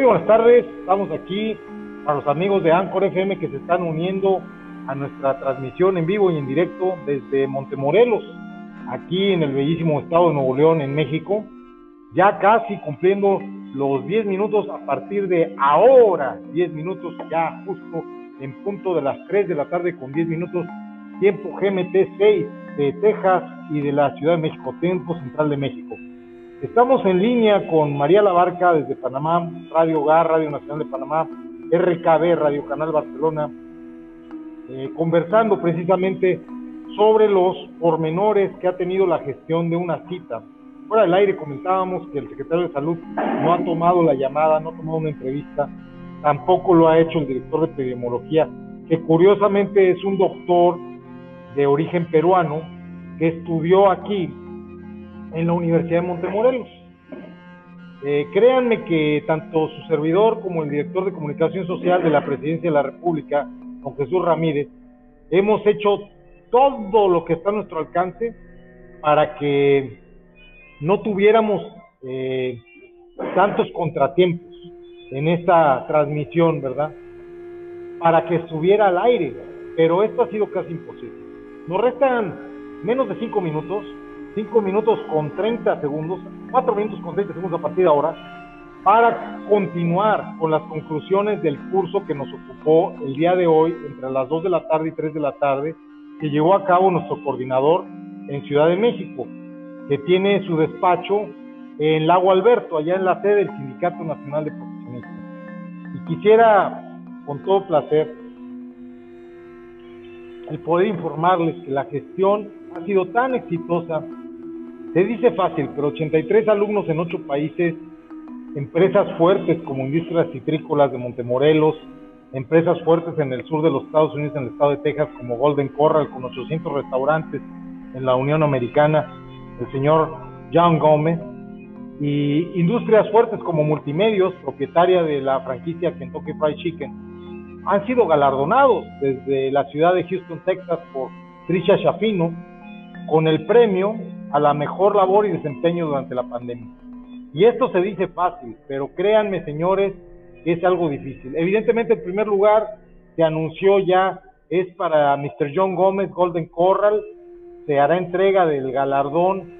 Muy buenas tardes, estamos aquí para los amigos de Anchor FM que se están uniendo a nuestra transmisión en vivo y en directo desde Montemorelos, aquí en el bellísimo estado de Nuevo León, en México. Ya casi cumpliendo los 10 minutos a partir de ahora, 10 minutos ya justo en punto de las 3 de la tarde con 10 minutos, tiempo GMT 6 de Texas y de la Ciudad de México, tiempo central de México. Estamos en línea con María Labarca desde Panamá, Radio Hogar, Radio Nacional de Panamá, RKB, Radio Canal Barcelona, eh, conversando precisamente sobre los pormenores que ha tenido la gestión de una cita. Fuera del aire comentábamos que el secretario de Salud no ha tomado la llamada, no ha tomado una entrevista, tampoco lo ha hecho el director de epidemiología, que curiosamente es un doctor de origen peruano que estudió aquí en la Universidad de Montemorelos. Eh, créanme que tanto su servidor como el director de comunicación social de la Presidencia de la República, don Jesús Ramírez, hemos hecho todo lo que está a nuestro alcance para que no tuviéramos eh, tantos contratiempos en esta transmisión, ¿verdad? Para que estuviera al aire, pero esto ha sido casi imposible. Nos restan menos de cinco minutos 5 minutos con 30 segundos, 4 minutos con 30 segundos a partir de ahora, para continuar con las conclusiones del curso que nos ocupó el día de hoy, entre las 2 de la tarde y 3 de la tarde, que llevó a cabo nuestro coordinador en Ciudad de México, que tiene su despacho en Lago Alberto, allá en la sede del Sindicato Nacional de Profesionistas. Y quisiera, con todo placer, el poder informarles que la gestión ha sido tan exitosa se dice fácil, pero 83 alumnos en ocho países, empresas fuertes como Industrias Citrícolas de Montemorelos, empresas fuertes en el sur de los Estados Unidos, en el estado de Texas, como Golden Corral, con 800 restaurantes en la Unión Americana, el señor John Gómez, y industrias fuertes como Multimedios, propietaria de la franquicia Kentucky Fried Chicken, han sido galardonados desde la ciudad de Houston, Texas, por Trisha Shafino, con el premio a la mejor labor y desempeño durante la pandemia. Y esto se dice fácil, pero créanme, señores, es algo difícil. Evidentemente, en primer lugar, se anunció ya, es para Mr. John Gómez Golden Corral, se hará entrega del galardón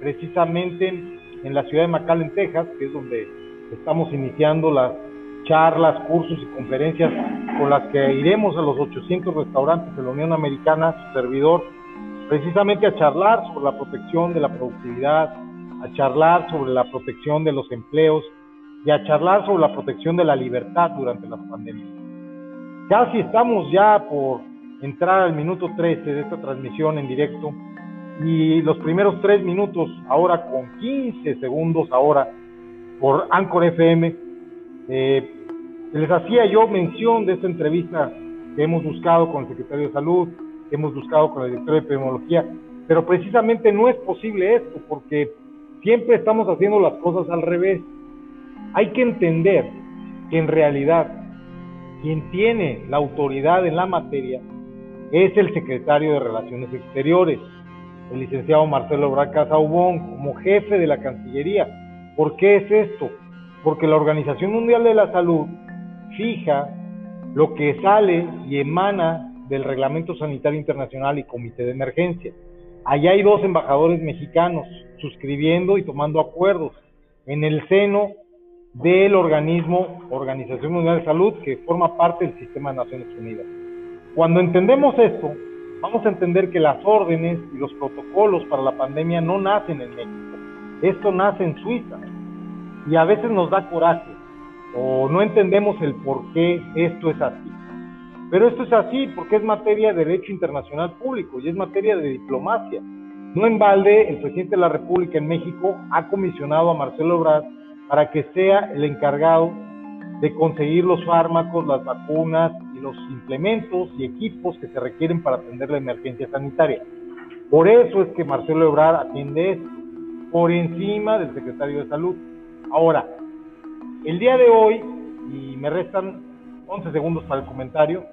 precisamente en la ciudad de McAllen, Texas, que es donde estamos iniciando las charlas, cursos y conferencias con las que iremos a los 800 restaurantes de la Unión Americana, su servidor precisamente a charlar sobre la protección de la productividad, a charlar sobre la protección de los empleos y a charlar sobre la protección de la libertad durante las pandemias. Casi estamos ya por entrar al minuto 13 de esta transmisión en directo y los primeros tres minutos, ahora con 15 segundos ahora por Anchor FM, eh, les hacía yo mención de esta entrevista que hemos buscado con el secretario de Salud, hemos buscado con el director de epidemiología, pero precisamente no es posible esto porque siempre estamos haciendo las cosas al revés. Hay que entender que en realidad quien tiene la autoridad en la materia es el secretario de Relaciones Exteriores, el licenciado Marcelo Braca Saubón, como jefe de la Cancillería. ¿Por qué es esto? Porque la Organización Mundial de la Salud fija lo que sale y emana del Reglamento Sanitario Internacional y Comité de Emergencia. Allá hay dos embajadores mexicanos suscribiendo y tomando acuerdos en el seno del organismo Organización Mundial de Salud que forma parte del sistema de Naciones Unidas. Cuando entendemos esto, vamos a entender que las órdenes y los protocolos para la pandemia no nacen en México. Esto nace en Suiza. Y a veces nos da coraje o no entendemos el por qué esto es así. Pero esto es así porque es materia de derecho internacional público y es materia de diplomacia. No en balde, el presidente de la República en México ha comisionado a Marcelo Ebrard para que sea el encargado de conseguir los fármacos, las vacunas y los implementos y equipos que se requieren para atender la emergencia sanitaria. Por eso es que Marcelo Ebrard atiende esto, por encima del secretario de Salud. Ahora, el día de hoy, y me restan 11 segundos para el comentario,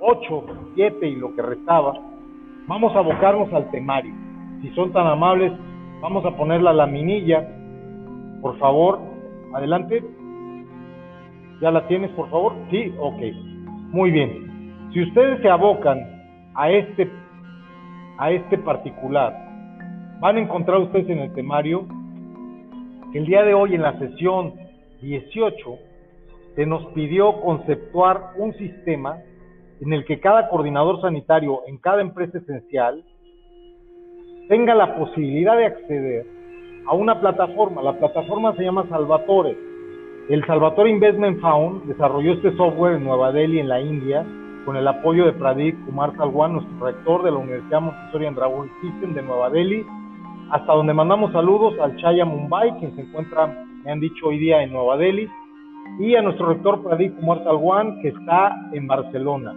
8, 7 y lo que restaba, vamos a abocarnos al temario. Si son tan amables, vamos a poner la laminilla. Por favor, adelante. ¿Ya la tienes, por favor? Sí, ok. Muy bien. Si ustedes se abocan a este, a este particular, van a encontrar ustedes en el temario que el día de hoy en la sesión 18 se nos pidió conceptuar un sistema en el que cada coordinador sanitario en cada empresa esencial tenga la posibilidad de acceder a una plataforma. La plataforma se llama Salvatore. El Salvatore Investment Fund desarrolló este software en Nueva Delhi, en la India, con el apoyo de Pradeep Kumar Talwan, nuestro rector de la Universidad Montessori and Dragon System de Nueva Delhi, hasta donde mandamos saludos al Chaya Mumbai, quien se encuentra, me han dicho hoy día, en Nueva Delhi, y a nuestro rector Pradeep Kumar Talwan, que está en Barcelona.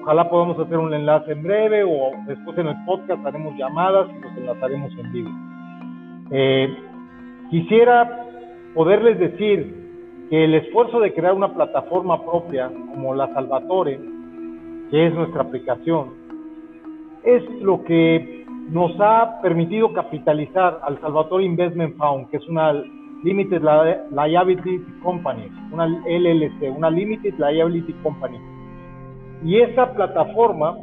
Ojalá podamos hacer un enlace en breve o después en el podcast haremos llamadas y nos enlazaremos en vivo. Eh, quisiera poderles decir que el esfuerzo de crear una plataforma propia como la Salvatore, que es nuestra aplicación, es lo que nos ha permitido capitalizar al Salvatore Investment Fund, que es una Limited Liability Company, una LLC, una Limited Liability Company. Y esa plataforma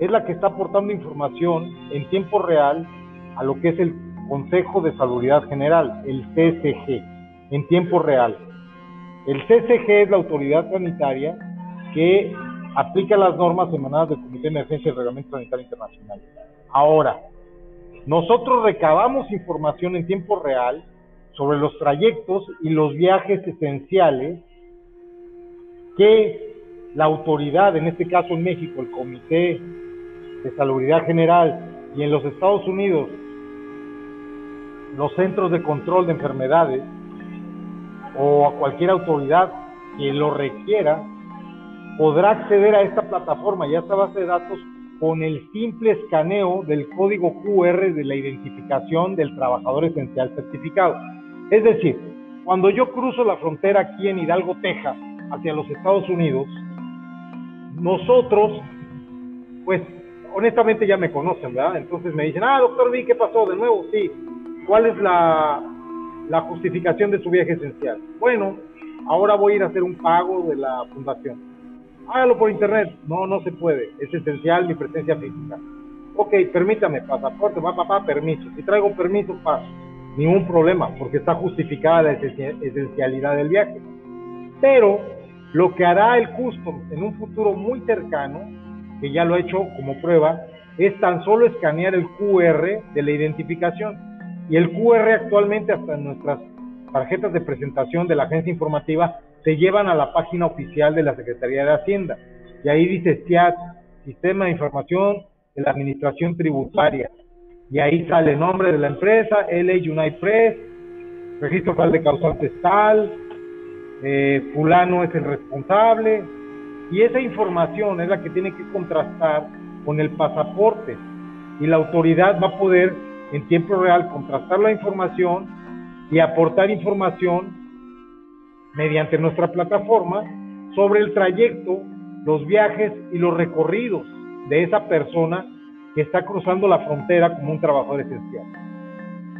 es la que está aportando información en tiempo real a lo que es el Consejo de Salubridad General, el CSG, en tiempo real. El CSG es la autoridad sanitaria que aplica las normas emanadas del Comité de Emergencia del Reglamento Sanitario Internacional. Ahora, nosotros recabamos información en tiempo real sobre los trayectos y los viajes esenciales que la autoridad, en este caso en México, el Comité de Salubridad General y en los Estados Unidos, los centros de control de enfermedades o a cualquier autoridad que lo requiera, podrá acceder a esta plataforma y a esta base de datos con el simple escaneo del código QR de la identificación del trabajador esencial certificado. Es decir, cuando yo cruzo la frontera aquí en Hidalgo, Texas, hacia los Estados Unidos, nosotros, pues honestamente ya me conocen, ¿verdad? Entonces me dicen, ah, doctor V, ¿qué pasó? De nuevo, sí. ¿Cuál es la, justificación de su viaje esencial? Bueno, ahora voy a ir a hacer un pago de la fundación. Hágalo por internet. No, no se puede. Es esencial mi presencia física. Ok, permítame, pasaporte, va papá, permiso. Si traigo permiso, paso. Ningún problema, porque está justificada la esencialidad del viaje. Pero lo que hará el custom en un futuro muy cercano, que ya lo ha hecho como prueba, es tan solo escanear el QR de la identificación. Y el QR actualmente hasta en nuestras tarjetas de presentación de la agencia informativa se llevan a la página oficial de la Secretaría de Hacienda. Y ahí dice SIAT, Sistema de Información de la Administración Tributaria. Y ahí sale el nombre de la empresa, LA United Press, registro federal de causantes tal, eh, fulano es el responsable, y esa información es la que tiene que contrastar con el pasaporte, y la autoridad va a poder en tiempo real contrastar la información y aportar información mediante nuestra plataforma sobre el trayecto, los viajes y los recorridos de esa persona que está cruzando la frontera como un trabajador esencial.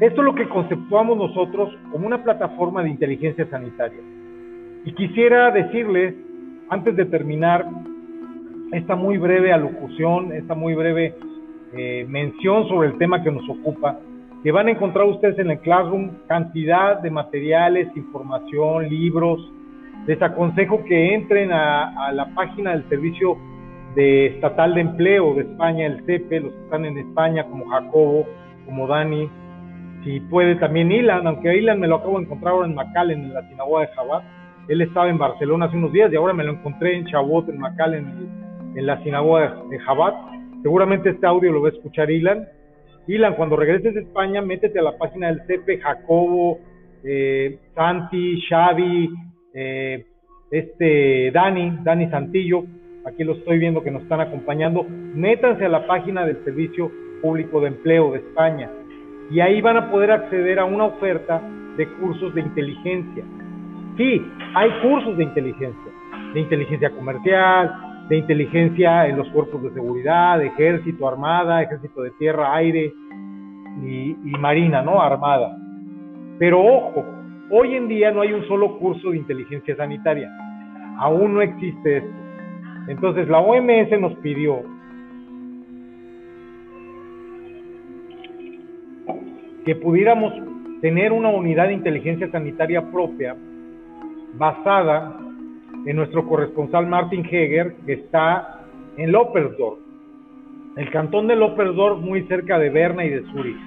Esto es lo que conceptuamos nosotros como una plataforma de inteligencia sanitaria. Y quisiera decirles, antes de terminar esta muy breve alocución, esta muy breve eh, mención sobre el tema que nos ocupa, que van a encontrar ustedes en el Classroom cantidad de materiales, información, libros. Les aconsejo que entren a, a la página del Servicio de Estatal de Empleo de España, el CEPE, los que están en España, como Jacobo, como Dani, si puede también Ilan, aunque Ilan me lo acabo de encontrar ahora en McAllen, en la sinagoga de Jabat, él estaba en Barcelona hace unos días y ahora me lo encontré en Chabot, en Macal, en, la sinagoga de Jabat. Seguramente este audio lo va a escuchar Ilan. Ilan, cuando regreses a España, métete a la página del CEPE, Jacobo, eh, Santi, Xavi, eh, este Dani, Dani Santillo, aquí lo estoy viendo que nos están acompañando, métanse a la página del Servicio Público de Empleo de España y ahí van a poder acceder a una oferta de cursos de inteligencia. Sí, hay cursos de inteligencia, de inteligencia comercial, de inteligencia en los cuerpos de seguridad, ejército, armada, ejército de tierra, aire y, marina, ¿no? Armada. Pero ojo, Hoy en día no hay un solo curso de inteligencia sanitaria. Aún no existe esto. Entonces la OMS nos pidió que pudiéramos tener una unidad de inteligencia sanitaria propia basada en nuestro corresponsal Martin Heger, que está en Loppersdorf, el cantón de Loppersdorf muy cerca de Berna y de Zurich.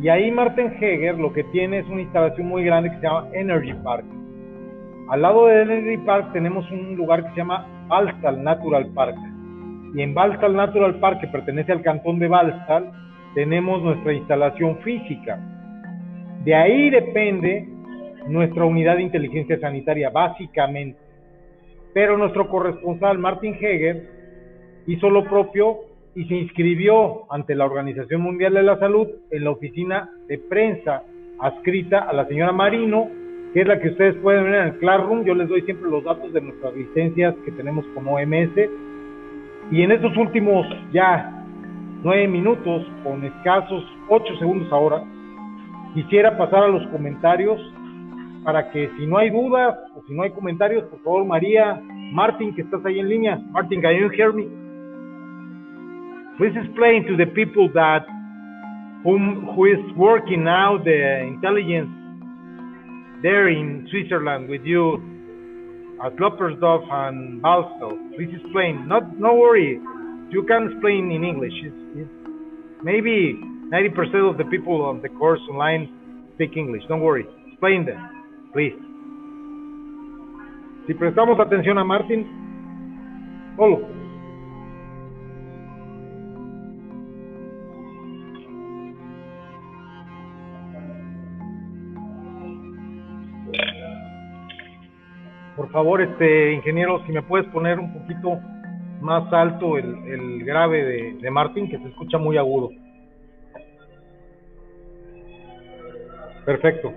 Y ahí Martin Heger lo que tiene es una instalación muy grande que se llama Energy Park. Al lado de Energy Park tenemos un lugar que se llama Balstal Natural Park. Y en Balstal Natural Park, que pertenece al cantón de Balstal, tenemos nuestra instalación física. De ahí depende nuestra unidad de inteligencia sanitaria, básicamente. Pero nuestro corresponsal, Martin Heger, hizo lo propio y se inscribió ante la Organización Mundial de la Salud en la oficina de prensa adscrita a la señora Marino, que es la que ustedes pueden ver en el Classroom. Yo les doy siempre los datos de nuestras licencias que tenemos con OMS. Y en estos últimos ya nueve minutos, con escasos ocho segundos ahora, quisiera pasar a los comentarios para que si no hay dudas o si no hay comentarios, por favor, María, Martin, que estás ahí en línea. Martin, can you hear me? Please explain to the people that whom, who is working now the intelligence there in Switzerland with you at Loppersdorf and Balstal. Please explain. Not, no worry. You can explain in English. It's, it's maybe 90% of the people on the course online speak English. Don't worry. Explain them. Please. Si prestamos atención a Martin, solo. Por favor, este ingeniero, si me puedes poner un poquito más alto el, grave de, de Martin, que se escucha muy agudo. Perfecto.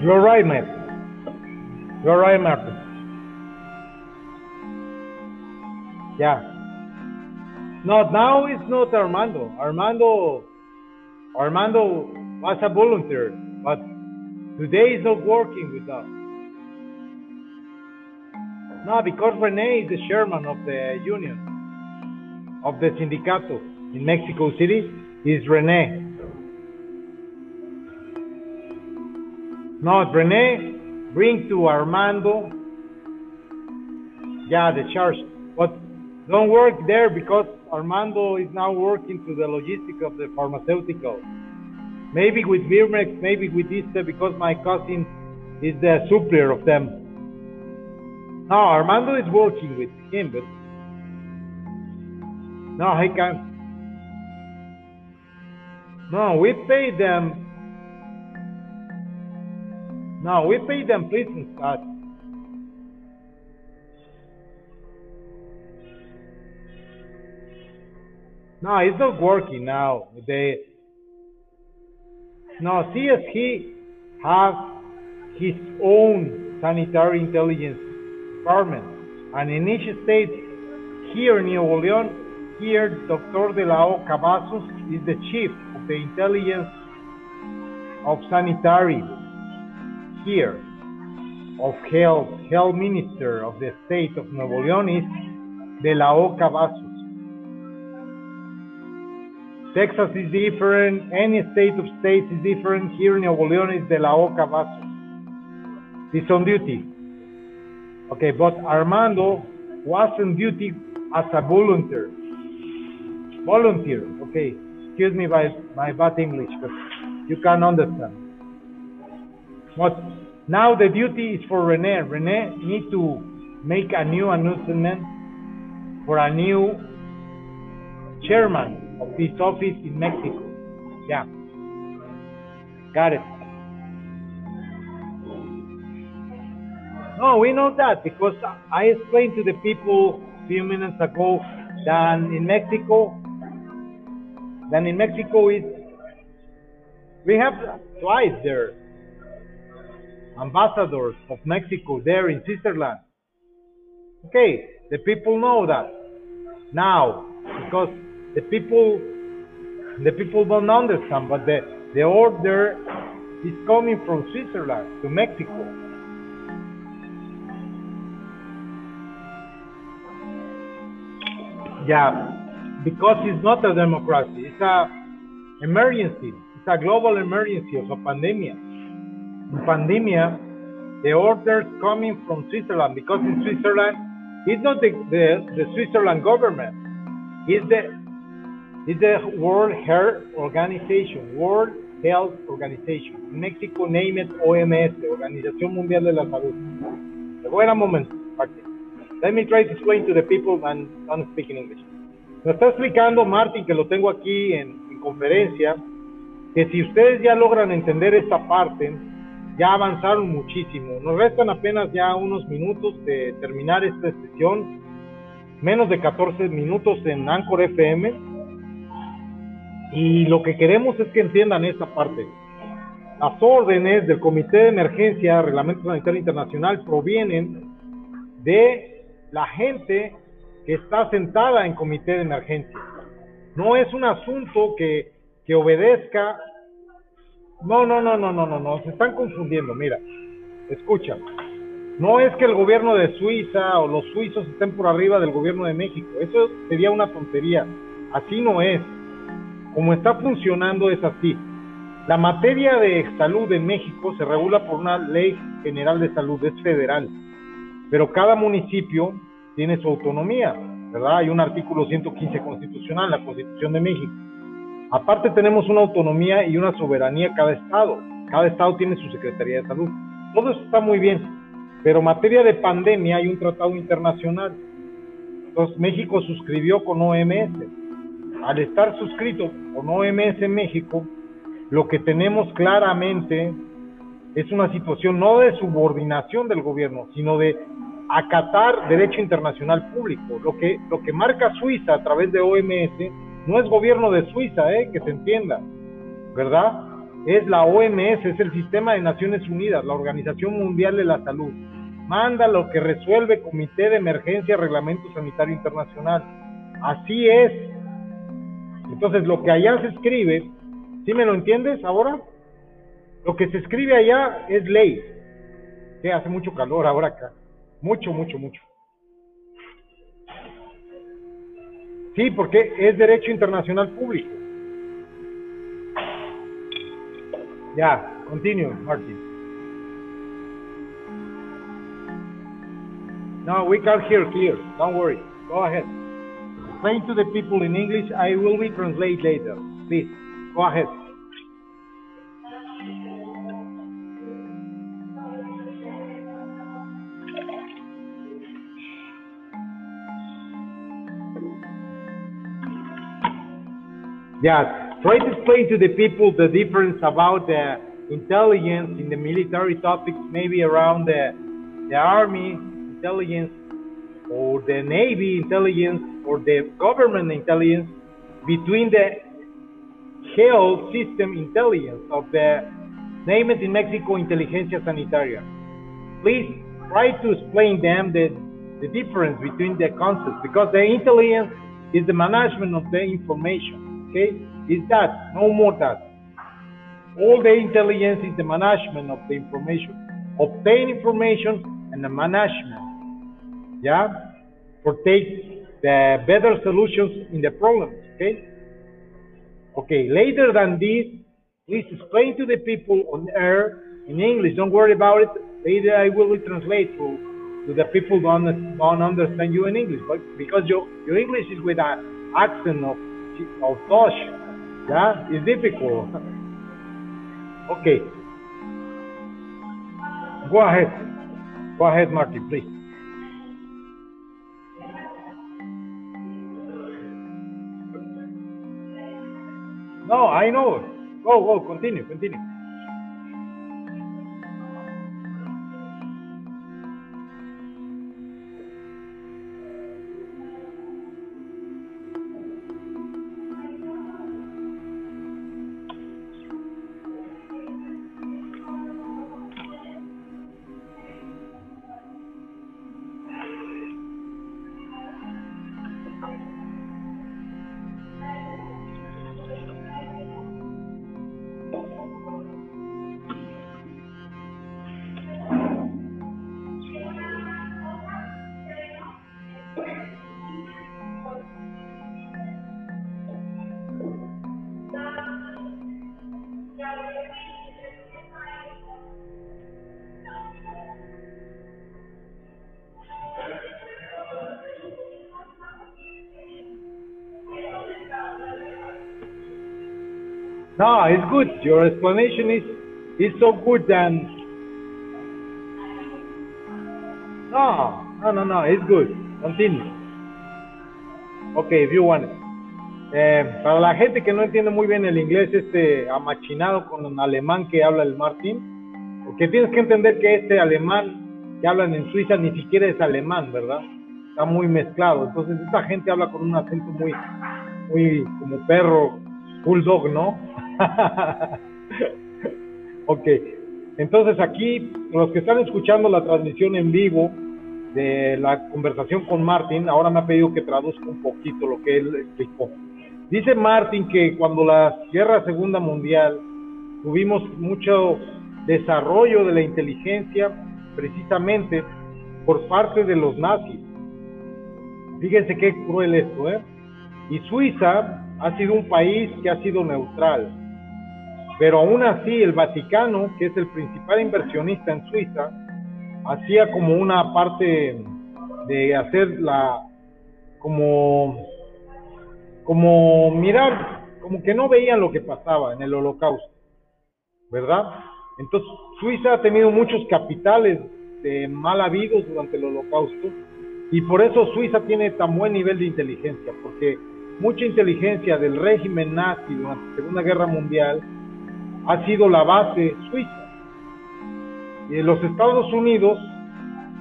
You're right, man. You're right, Martin. Yeah. No, now it's not Armando. Armando, Armando was a volunteer, but today is not working with us. No, because Rene is the chairman of the union, of the sindicato in Mexico City, is Rene. No, Rene, bring to Armando. Yeah, the charge. But don't work there because Armando is now working to the logistics of the pharmaceutical. Maybe with Birmex, maybe with ISTE because my cousin is the supplier of them. No, Armando is working with him, but no, he can't. No, we pay them no, we pay them prison Scott. No, it's not working now. They no, CSG has his own sanitary intelligence department, and in each state, here in Nuevo León, here Dr. De La O Cavazos is the chief of the intelligence of sanitary here of health, health minister of the state of Nuevo León is De La O Cavazos. Texas is different, any state of states is different. Here in Nuevo León is De La O Cavazos. He's on duty. Okay, but Armando was on duty as a volunteer. Volunteer, okay. Excuse me by my bad English, but you can understand. What now the duty is for Rene. Rene need to make a new announcement for a new chairman of this office in Mexico. Yeah. Got it. No, we know that because I explained to the people a few minutes ago that in Mexico, then in Mexico is we have twice there ambassadors of Mexico there in Switzerland. Okay, the people know that now because the people the people don't understand, but the, the order is coming from Switzerland to Mexico. Yeah, because it's not a democracy, it's a emergency. It's a global emergency of a pandemic. In pandemia, the orders coming from Switzerland because in Switzerland, it's not the, the, the Switzerland government, it's the it's the World Health Organization, World Health Organization. In Mexico, name it OMS, Organización Mundial de la Salud. Wait a moment, Martin. Let me try to explain to the people and don't speak in English. Me está explicando Martin, que lo tengo aquí en, en conferencia, que si ustedes ya logran entender esta parte, ya avanzaron muchísimo. Nos restan apenas ya unos minutos de terminar esta sesión, menos de 14 minutos en Anchor FM y lo que queremos es que entiendan esta parte. Las órdenes del Comité de Emergencia, Reglamento Sanitario Internacional, provienen de la gente que está sentada en Comité de Emergencia. No es un asunto que, que obedezca. No, no, no, no, no, no, no, se están confundiendo. Mira, escucha. No es que el gobierno de Suiza o los suizos estén por arriba del gobierno de México. Eso sería una tontería. Así no es como está funcionando es así. La materia de salud en México se regula por una ley general de salud, es federal, pero cada municipio tiene su autonomía, ¿verdad? Hay un artículo 115 constitucional, la Constitución de México. Aparte tenemos una autonomía y una soberanía cada estado. Cada estado tiene su Secretaría de Salud. Todo eso está muy bien, pero en materia de pandemia hay un tratado internacional. Entonces México suscribió con OMS al estar suscrito con OMS México, lo que tenemos claramente es una situación no de subordinación del gobierno, sino de acatar derecho internacional público. Lo que, lo que marca Suiza a través de OMS no es gobierno de Suiza, eh, que se entienda, ¿verdad? Es la OMS, es el Sistema de Naciones Unidas, la Organización Mundial de la Salud. Manda lo que resuelve Comité de Emergencia Reglamento Sanitario Internacional. Así es, entonces, lo que allá se escribe, ¿sí me lo entiendes ahora? Lo que se escribe allá es ley. Que hace mucho calor ahora acá. Mucho, mucho, mucho. Sí, porque es derecho internacional público. Ya, continue, Martin. No, we can't hear clear. Don't worry. Go ahead. Explain to the people in English. I will be translate later. Please, go ahead. Yeah, try to explain to the people the difference about the intelligence in the military topics, maybe around the, the army intelligence or the Navy intelligence or the government intelligence between the health system intelligence of the name it in Mexico Inteligencia Sanitaria. Please try to explain them the, the difference between the concepts because the intelligence is the management of the information. Okay, is that no more that. All the intelligence is the management of the information, obtain information and the management yeah, for take the better solutions in the problems, okay? Okay, later than this, please explain to the people on air in English. Don't worry about it. Later I will translate to, to the people who don't, don't understand you in English, but because your, your English is with an accent of, of Tosh, yeah, it's difficult. okay. Go ahead. Go ahead, Martin, please. No, I know. Go, go, continue, continue. No, it's good. Your explanation is is so good and no, no, no, no. It's good. Continue. Okay, if you want it. Eh, para la gente que no entiende muy bien el inglés, este amachinado con un alemán que habla el Martín, porque tienes que entender que este alemán que hablan en Suiza ni siquiera es alemán, ¿verdad? Está muy mezclado. Entonces, esta gente habla con un acento muy, muy como perro, bulldog, ¿no? ok, entonces aquí los que están escuchando la transmisión en vivo de la conversación con Martin, ahora me ha pedido que traduzca un poquito lo que él explicó. Dice Martin que cuando la Guerra Segunda Mundial tuvimos mucho desarrollo de la inteligencia precisamente por parte de los nazis. Fíjense qué cruel esto, ¿eh? Y Suiza ha sido un país que ha sido neutral. Pero aún así el Vaticano, que es el principal inversionista en Suiza, hacía como una parte de hacer la, como, como mirar, como que no veían lo que pasaba en el holocausto, ¿verdad? Entonces Suiza ha tenido muchos capitales de mal habidos durante el holocausto y por eso Suiza tiene tan buen nivel de inteligencia, porque mucha inteligencia del régimen nazi durante la Segunda Guerra Mundial ha sido la base suiza. Y los Estados Unidos,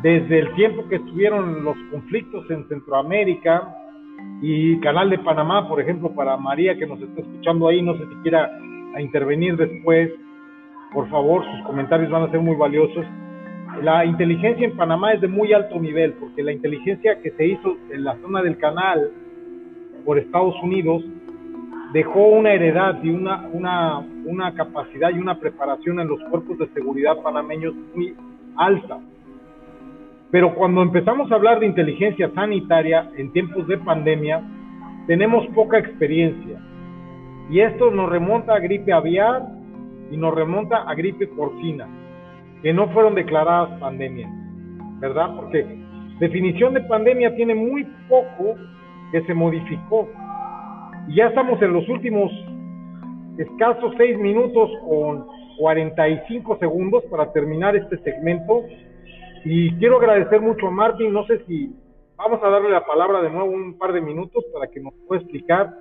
desde el tiempo que estuvieron los conflictos en Centroamérica y Canal de Panamá, por ejemplo, para María que nos está escuchando ahí, no sé si quiera intervenir después, por favor, sus comentarios van a ser muy valiosos. La inteligencia en Panamá es de muy alto nivel, porque la inteligencia que se hizo en la zona del canal por Estados Unidos dejó una heredad y una, una, una capacidad y una preparación en los cuerpos de seguridad panameños muy alta. Pero cuando empezamos a hablar de inteligencia sanitaria en tiempos de pandemia, tenemos poca experiencia. Y esto nos remonta a gripe aviar y nos remonta a gripe porcina, que no fueron declaradas pandemias, ¿verdad? Porque definición de pandemia tiene muy poco que se modificó. Y ya estamos en los últimos escasos seis minutos con 45 segundos para terminar este segmento. Y quiero agradecer mucho a Martín. No sé si vamos a darle la palabra de nuevo un par de minutos para que nos pueda explicar.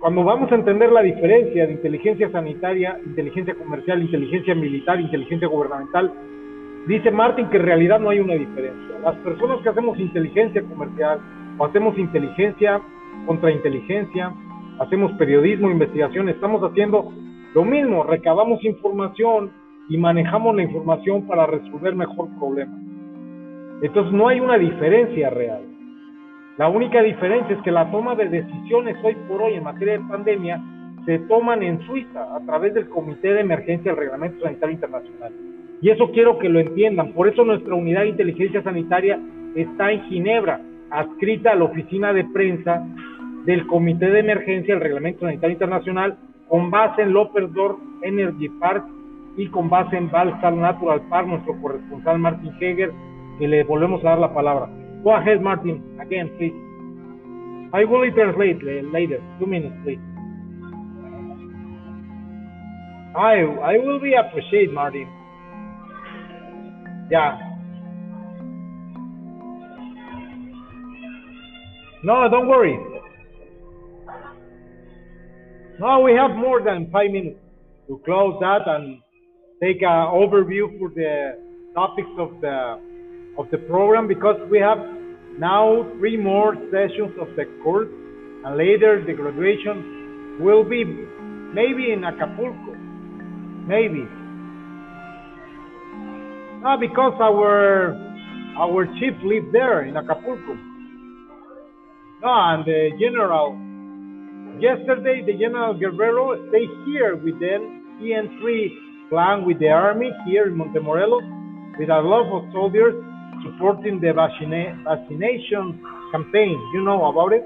Cuando vamos a entender la diferencia de inteligencia sanitaria, inteligencia comercial, inteligencia militar, inteligencia gubernamental, dice Martín que en realidad no hay una diferencia. Las personas que hacemos inteligencia comercial, hacemos inteligencia contra inteligencia, hacemos periodismo, investigación, estamos haciendo lo mismo, recabamos información y manejamos la información para resolver mejor problemas. Entonces no hay una diferencia real. La única diferencia es que la toma de decisiones hoy por hoy en materia de pandemia se toman en Suiza a través del Comité de Emergencia del Reglamento Sanitario Internacional. Y eso quiero que lo entiendan. Por eso nuestra unidad de inteligencia sanitaria está en Ginebra, adscrita a la oficina de prensa del Comité de Emergencia del Reglamento Sanitario Internacional con base en Lopperdorf Energy Park y con base en Balsal Natural Park, nuestro corresponsal Martin Heger, que le volvemos a dar la palabra. Go ahead, Martin, again, please. I will translate later, two minutes, please. I, I will be appreciate, Martin. Yeah. No, don't worry. No, we have more than five minutes to close that and take an overview for the topics of the of the program because we have now three more sessions of the course and later the graduation will be maybe in Acapulco. Maybe. No, because our our chief lives there in Acapulco. No, and the general, yesterday the General Guerrero stayed here with them, EN3 plan with the army here in Montemorelos with a lot of soldiers supporting the vaccina vaccination campaign. You know about it?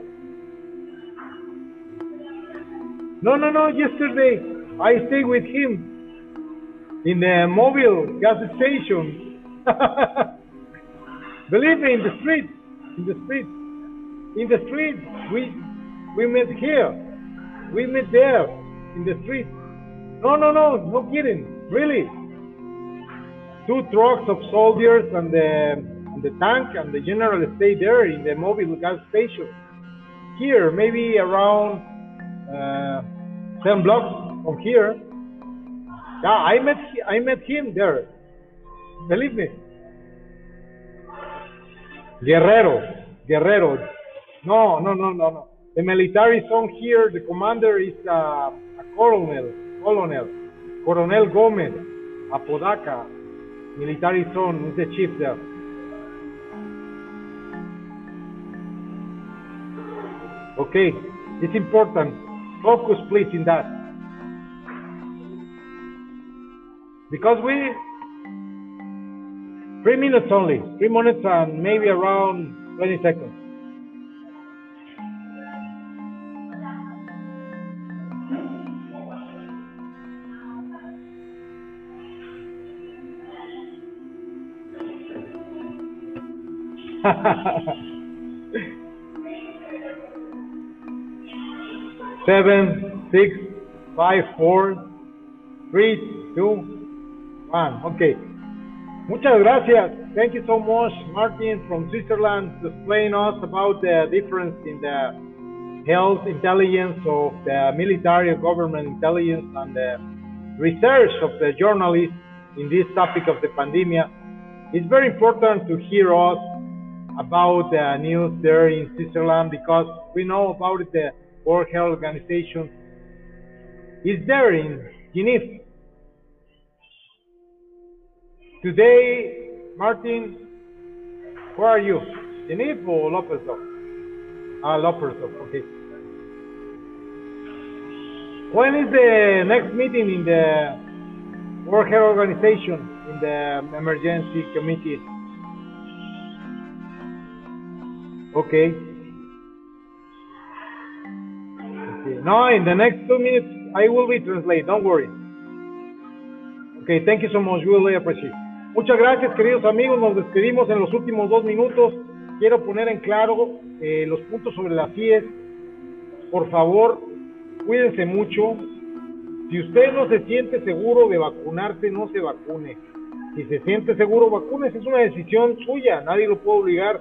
No, no, no. Yesterday I stayed with him in the mobile gas station. Believe me, in the street, in the street in the street. We we met here. We met there in the street. No, no, no, no kidding, really. Two trucks of soldiers and the, and the tank and the general stay there in the mobile gas station. Here, maybe around uh, 10 blocks from here. Yeah, I met I met him there. Believe me. Guerrero, Guerrero. No, no, no, no, no. The military zone here, the commander is uh, a colonel, colonel, Coronel Gomez, Apodaca, military zone, is the chief there. Okay, it's important. Focus, please, in that. Because we, three minutes only, three minutes and maybe around 20 seconds. Seven, six, five, four, three, two, one. Okay. Muchas gracias. Thank you so much, Martin from Switzerland, to explain us about the difference in the health intelligence of the military government intelligence and the research of the journalists in this topic of the pandemic. It's very important to hear us about the news there in Switzerland because we know about the World Health Organization is there in Geneva. Today, Martin, where are you? Geneva or Lopezov? Ah, Lopezov, okay. When is the next meeting in the World Health Organization in the emergency committee? Okay. okay. No, in the next two minutes, I will be translate. Don't worry. Okay, thank you so much. We really appreciate. Muchas gracias, queridos amigos. Nos despedimos en los últimos dos minutos. Quiero poner en claro eh, los puntos sobre las CIES. Por favor, cuídense mucho. Si usted no se siente seguro de vacunarse, no se vacune. Si se siente seguro, vacúnese. Es una decisión suya. Nadie lo puede obligar.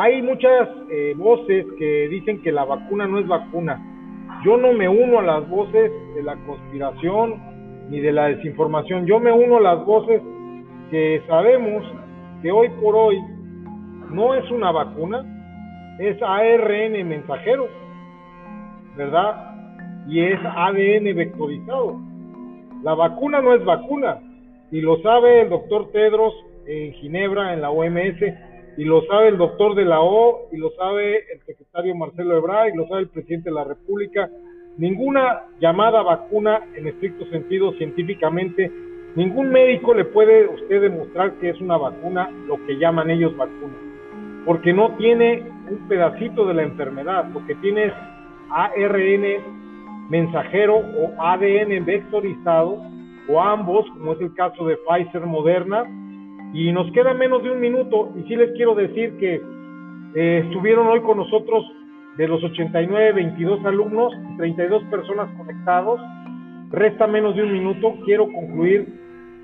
Hay muchas eh, voces que dicen que la vacuna no es vacuna. Yo no me uno a las voces de la conspiración ni de la desinformación. Yo me uno a las voces que sabemos que hoy por hoy no es una vacuna, es ARN mensajero, ¿verdad? Y es ADN vectorizado. La vacuna no es vacuna, y lo sabe el doctor Tedros en Ginebra, en la OMS, y lo sabe el doctor de la O, y lo sabe el secretario Marcelo Ebrard, y lo sabe el presidente de la República. Ninguna llamada vacuna en estricto sentido científicamente, ningún médico le puede usted demostrar que es una vacuna, lo que llaman ellos vacuna, porque no tiene un pedacito de la enfermedad, lo que tiene es ARN mensajero o ADN vectorizado, o ambos, como es el caso de Pfizer Moderna, y nos queda menos de un minuto y sí les quiero decir que eh, estuvieron hoy con nosotros de los 89, 22 alumnos, 32 personas conectados. Resta menos de un minuto. Quiero concluir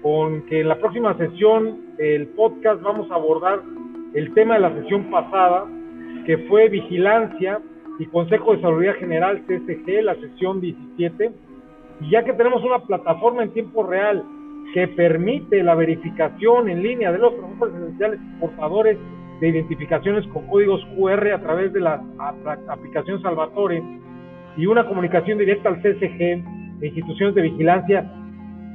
con que en la próxima sesión del podcast vamos a abordar el tema de la sesión pasada, que fue vigilancia y Consejo de Salud General CSG, la sesión 17. Y ya que tenemos una plataforma en tiempo real que permite la verificación en línea de los productos esenciales portadores de identificaciones con códigos QR a través de la aplicación Salvatore y una comunicación directa al CSG e instituciones de vigilancia,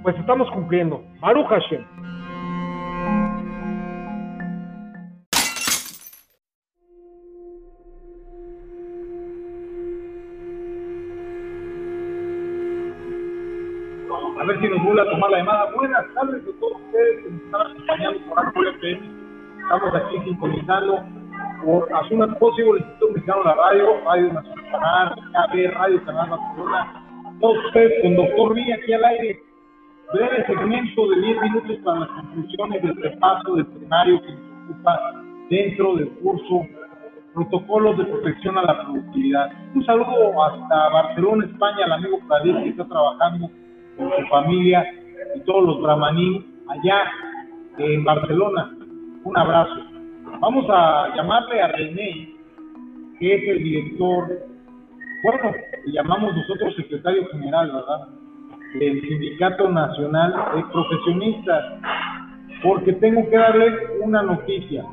pues estamos cumpliendo. Maru Hashem. A ver si nos vuelve a tomar la llamada. Buenas tardes a todos ustedes que nos están acompañando por Arco FM. Estamos aquí sintonizando por Asuna Possible, Instituto Mexicano de la Radio, Radio Nacional Canal, KB, Radio Canal Barcelona. Todos ustedes con Doctor Villa aquí al aire. Breve segmento de 10 minutos para las conclusiones del repaso del escenario que nos ocupa dentro del curso protocolos de protección a la productividad. Un saludo hasta Barcelona, España, al amigo Pradis que está trabajando con su familia y todos los brahmaní allá en Barcelona. Un abrazo. Vamos a llamarle a René, que es el director, bueno, le llamamos nosotros secretario general, ¿verdad? Del Sindicato Nacional de Profesionistas, porque tengo que darle una noticia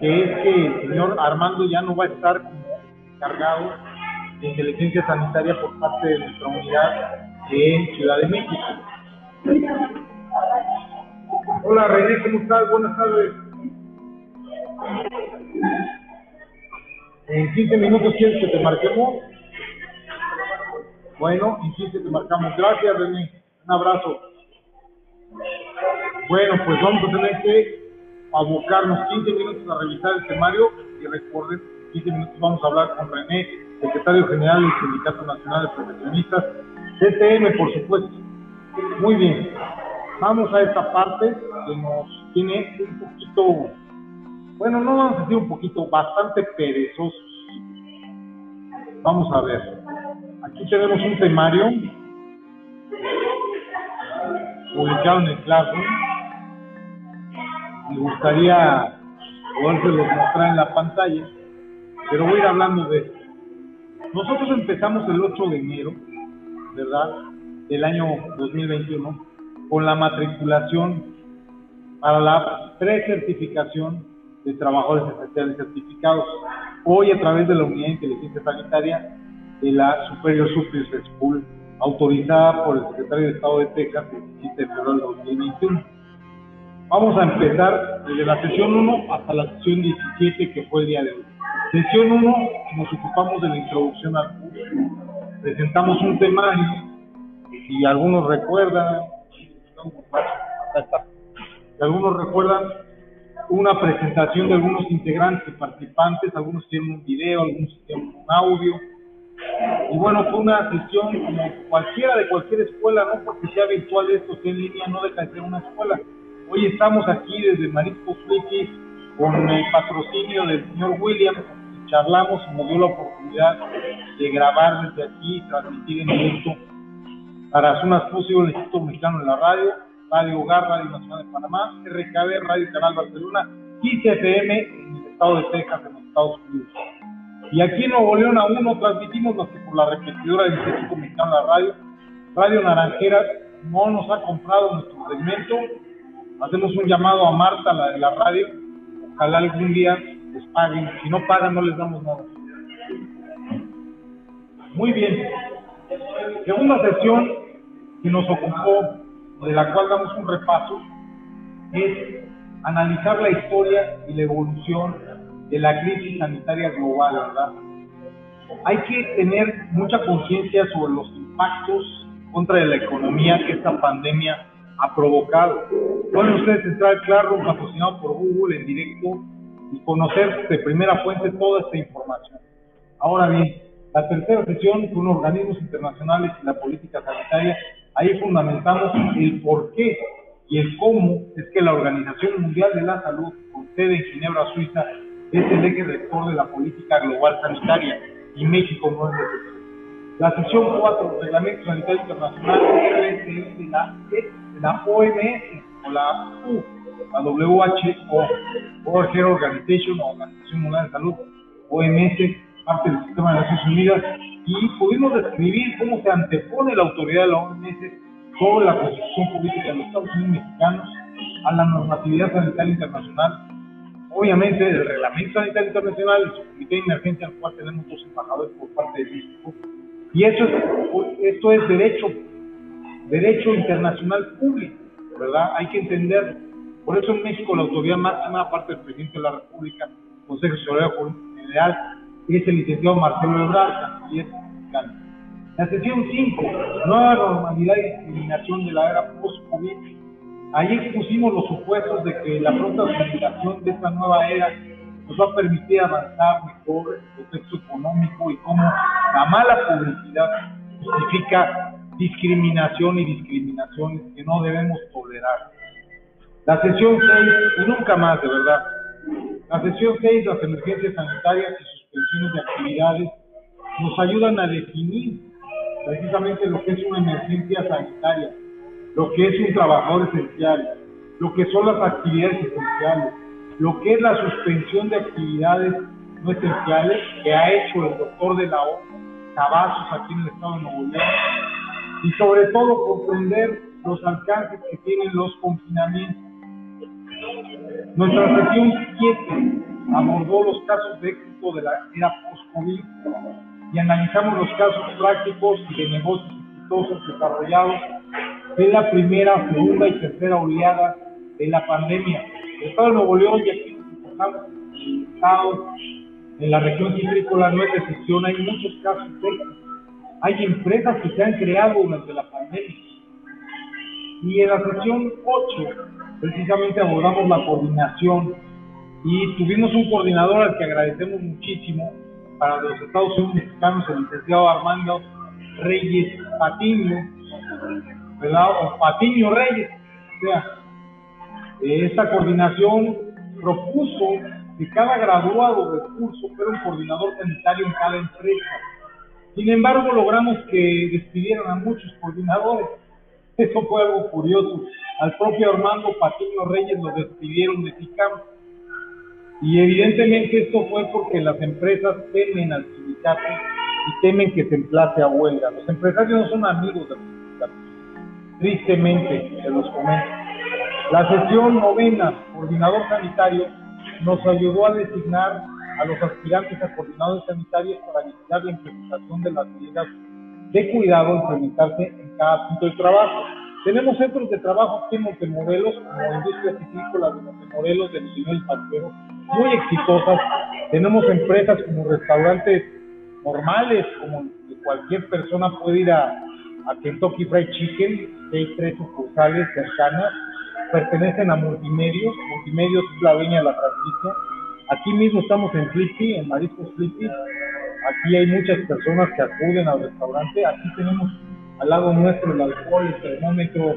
que es que el señor Armando ya no va a estar como encargado de inteligencia sanitaria por parte de nuestra unidad en Ciudad de México. Hola René, ¿cómo estás? Buenas tardes. En 15 minutos quieres que te marquemos. Bueno, en 15 te marcamos. Gracias René. Un abrazo. Bueno, pues vamos a tener que abocarnos 15 minutos a revisar el temario y recuerden, 15 minutos vamos a hablar con René, secretario general del Sindicato Nacional de Profesionistas, CTM por supuesto. Muy bien, vamos a esta parte que nos tiene un poquito, bueno, no vamos a decir un poquito, bastante perezosos. Vamos a ver, aquí tenemos un temario publicado en el Classroom me gustaría los mostrar en la pantalla, pero voy a ir hablando de esto. Nosotros empezamos el 8 de enero, Del año 2021, con la matriculación para la precertificación de trabajadores especiales certificados. Hoy, a través de la Unidad de Inteligencia Sanitaria de la Superior Superior School, autorizada por el secretario de Estado de Texas el 17 de febrero del 2021 Vamos a empezar desde la sesión 1 hasta la sesión 17, que fue el día de hoy. Sesión 1, nos ocupamos de la introducción al curso. Presentamos un temario, si algunos recuerdan, si algunos recuerdan, una presentación de algunos integrantes participantes, algunos tienen un video, algunos tienen un audio. Y bueno, fue una sesión como cualquiera de cualquier escuela, no porque sea virtual esto, sea en línea, no deja de ser una escuela Hoy estamos aquí desde Marisco Friki con el patrocinio del señor William. Charlamos y nos dio la oportunidad de grabar desde aquí y transmitir en directo para Zonas Fusión, el Instituto Mexicano de la Radio, Radio Hogar, Radio Nacional de Panamá, RKB, Radio Canal Barcelona y CFM en el estado de Texas, en los Estados Unidos. Y aquí en Nuevo León aún no transmitimos más por la repetidora del Instituto Mexicano de la Radio. Radio Naranjera no nos ha comprado nuestro segmento Hacemos un llamado a Marta, la de la radio. Ojalá algún día paguen. Si no pagan, no les damos nada. Muy bien. Segunda sesión que nos ocupó, de la cual damos un repaso, es analizar la historia y la evolución de la crisis sanitaria global, ¿verdad? Hay que tener mucha conciencia sobre los impactos contra la economía que esta pandemia ha provocado. Pueden ustedes entrar claro, patrocinado por Google en directo y conocer de primera fuente toda esta información. Ahora bien, la tercera sesión con organismos internacionales y la política sanitaria, ahí fundamentamos el por qué y el cómo es que la Organización Mundial de la Salud, con sede en Ginebra, Suiza, es el eje rector de la política global sanitaria y México no es La sesión 4, Reglamento Sanitario Internacional, de la la OMS o la U, la WHO, World Health Organization o Organización Mundial de Salud, OMS, parte del sistema de Naciones Unidas, y pudimos describir cómo se antepone la autoridad de la OMS sobre la constitución política de los Estados Unidos mexicanos a la normatividad sanitaria internacional, obviamente del reglamento sanitario internacional su comité de emergencia, al cual tenemos dos embajadores por parte de México. Y eso es, esto es derecho derecho internacional público, ¿verdad? Hay que entender, por eso en México la autoridad máxima, aparte del presidente de la República, Consejo de Seguridad General, es el licenciado Marcelo Ebrard, es mexicano. La sesión 5, nueva normalidad y discriminación de la era post-COVID. Ahí expusimos los supuestos de que la pronta utilización de esta nueva era nos va a permitir avanzar mejor el contexto económico y cómo la mala publicidad justifica discriminación y discriminaciones que no debemos tolerar. La sesión 6, y nunca más, de verdad. La sesión 6, las emergencias sanitarias y suspensiones de actividades, nos ayudan a definir precisamente lo que es una emergencia sanitaria, lo que es un trabajador esencial, lo que son las actividades esenciales, lo que es la suspensión de actividades no esenciales que ha hecho el doctor de la O, Cavazos aquí en el estado de Nuevo León, y sobre todo comprender los alcances que tienen los confinamientos. Nuestra sesión 7 abordó los casos de éxito de la era post-COVID y analizamos los casos prácticos y de negocios exitosos desarrollados en la primera, segunda y tercera oleada de la pandemia. El Estado de Nuevo León y aquí nos Estado, en la región citrícola no es excepción, hay muchos casos de éxito. Hay empresas que se han creado durante la pandemia. Y en la sesión 8, precisamente abordamos la coordinación y tuvimos un coordinador al que agradecemos muchísimo, para los Estados Unidos mexicanos, el licenciado Armando Reyes Patiño, ¿verdad? O Patiño Reyes. O sea, esta coordinación propuso que cada graduado del curso fuera un coordinador sanitario en cada empresa. Sin embargo, logramos que despidieran a muchos coordinadores. Eso fue algo curioso. Al propio Armando Patiño Reyes lo despidieron de SICAM y evidentemente esto fue porque las empresas temen al sindicato y temen que se emplace a huelga. Los empresarios no son amigos de los sindicatos. Tristemente, se los comento. La sesión novena, coordinador sanitario, nos ayudó a designar a los aspirantes a coordinadores sanitarios para iniciar la implementación de las medidas de cuidado implementarse en cada punto de trabajo. Tenemos centros de trabajo aquí en Montemorelos, como Industria Ciclícola de Montemorelos, del nivel Palpero, muy exitosas. Tenemos empresas como restaurantes normales, como cualquier persona puede ir a, a Kentucky Fried Chicken, que hay tres sucursales cercanas, pertenecen a Multimedios, Multimedios es la dueña de la franquicia. Aquí mismo estamos en Flippy, en Mariscos Flippy, aquí hay muchas personas que acuden al restaurante, aquí tenemos al lado nuestro el alcohol, el termómetro,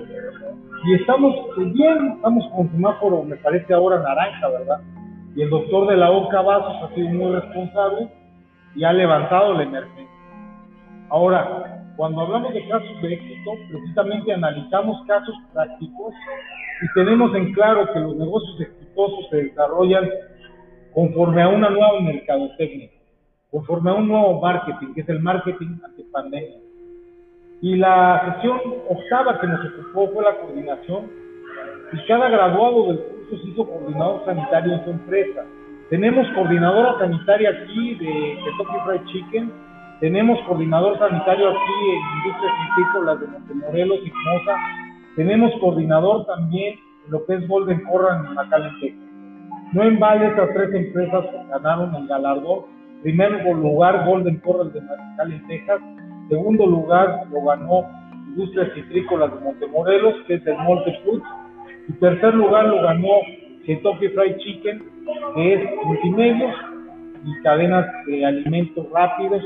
y estamos bien, estamos con semáforo, me parece ahora naranja, ¿verdad? y el doctor de la OCA Vasos ha sido muy responsable y ha levantado la emergencia. Ahora, cuando hablamos de casos de éxito, precisamente analizamos casos prácticos y tenemos en claro que los negocios exitosos se desarrollan conforme a una nueva mercadotecnia, conforme a un nuevo marketing, que es el marketing ante pandemia. Y la sesión octava que nos ocupó fue la coordinación y cada graduado del se hizo coordinador sanitario en su empresa. Tenemos coordinadora sanitaria aquí de Kentucky Fried Chicken, tenemos coordinador sanitario aquí en Industrias Cítricas de Montemorelos y Moza, tenemos coordinador también en lo que es Golden Corral en McAllen, Texas. No en vale estas tres empresas ganaron el galardón. Primer lugar, Golden Corral de McAllen, Texas. Segundo lugar lo ganó Industrias Citrícolas de Montemorelos, que es del Monte Foods y tercer lugar lo ganó Kentucky Fried Chicken, que es multimedios y cadenas de alimentos rápidos.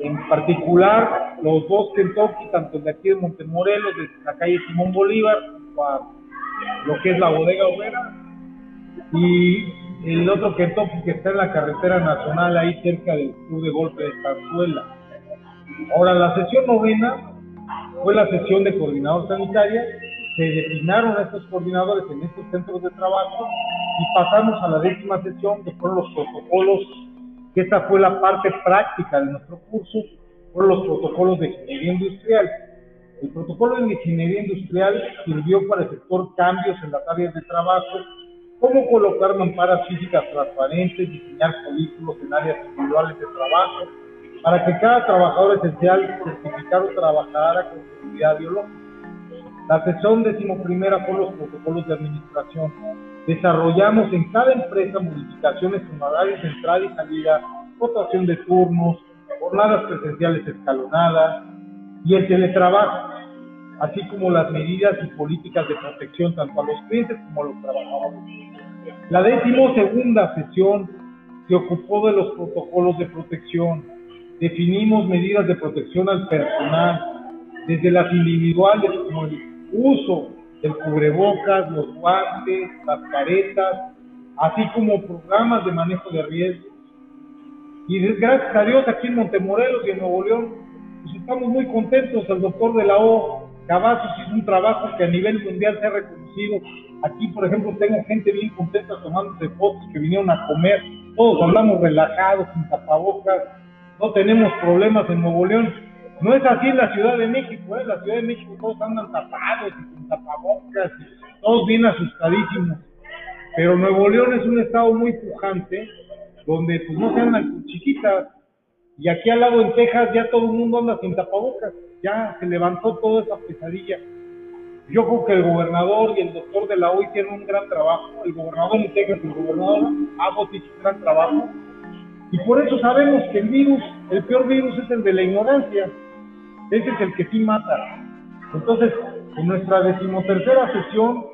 En particular, los dos Kentucky, tanto el de aquí de Montemorelos, de la calle Simón Bolívar, lo que es la bodega obrera, y el otro Kentucky que está en la carretera nacional, ahí cerca del club de golpe de Zarzuela. Ahora, la sesión novena fue la sesión de coordinador sanitaria se designaron a estos coordinadores en estos centros de trabajo y pasamos a la décima sesión que fueron los protocolos, que esta fue la parte práctica de nuestro curso, fueron los protocolos de ingeniería industrial. El protocolo de ingeniería industrial sirvió para efectuar cambios en las áreas de trabajo, como colocar mamparas físicas transparentes, diseñar polículos en áreas individuales de trabajo, para que cada trabajador esencial certificara o trabajara con seguridad biológica. La sesión decimoprimera por los protocolos de administración. Desarrollamos en cada empresa modificaciones en horarios de entrada y salida, rotación de turnos, jornadas presenciales escalonadas y el teletrabajo, así como las medidas y políticas de protección tanto a los clientes como a los trabajadores. La decimosegunda sesión se ocupó de los protocolos de protección. Definimos medidas de protección al personal, desde las individuales como el uso del cubrebocas, los guantes, las caretas, así como programas de manejo de riesgos. Y gracias a Dios aquí en Montemorelos y en Nuevo León, pues estamos muy contentos. El doctor de la O, Cavazos, hizo un trabajo que a nivel mundial se ha reconocido. Aquí, por ejemplo, tengo gente bien contenta tomándose fotos que vinieron a comer. Todos hablamos relajados, sin tapabocas. No tenemos problemas en Nuevo León. No es así en la Ciudad de México. ¿eh? En la Ciudad de México todos andan tapados y sin tapabocas. todos bien asustadísimos. Pero Nuevo León es un estado muy pujante donde pues no se andan chiquitas. Y aquí al lado en Texas ya todo el mundo anda sin tapabocas. Ya se levantó toda esa pesadilla. Yo creo que el gobernador y el doctor de la OI tienen un gran trabajo. El gobernador de Texas y el gobernador ambos tienen un gran trabajo. Y por eso sabemos que el virus, el peor virus es el de la ignorancia. Ese es el que sí mata. Entonces, en nuestra decimotercera sesión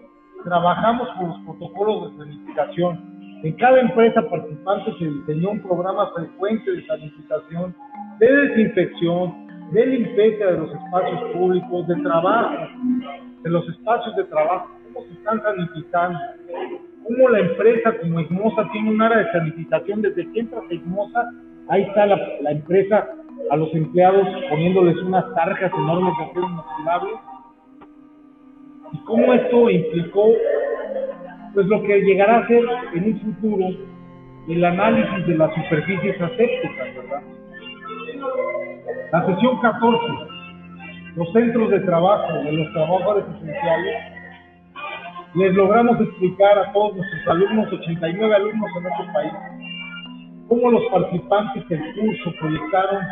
trabajamos con los protocolos de sanitización en cada empresa participante se diseñó un programa frecuente de sanitización, de desinfección, de limpieza de los espacios públicos, de trabajo, de los espacios de trabajo, cómo se están sanitizando, cómo la empresa como Igmosa tiene un área de sanitización desde que entra Igmosa, ahí está la, la, empresa a los empleados poniéndoles unas tarjas enormes de acero inoxidable. Y cómo esto implicó pues lo que llegará a ser en un futuro el análisis de las superficies asépticas, ¿verdad? La sesión 14, los centros de trabajo de los trabajadores esenciales, les logramos explicar a todos nuestros alumnos, 89 alumnos en nuestro país, cómo los participantes del curso proyectaron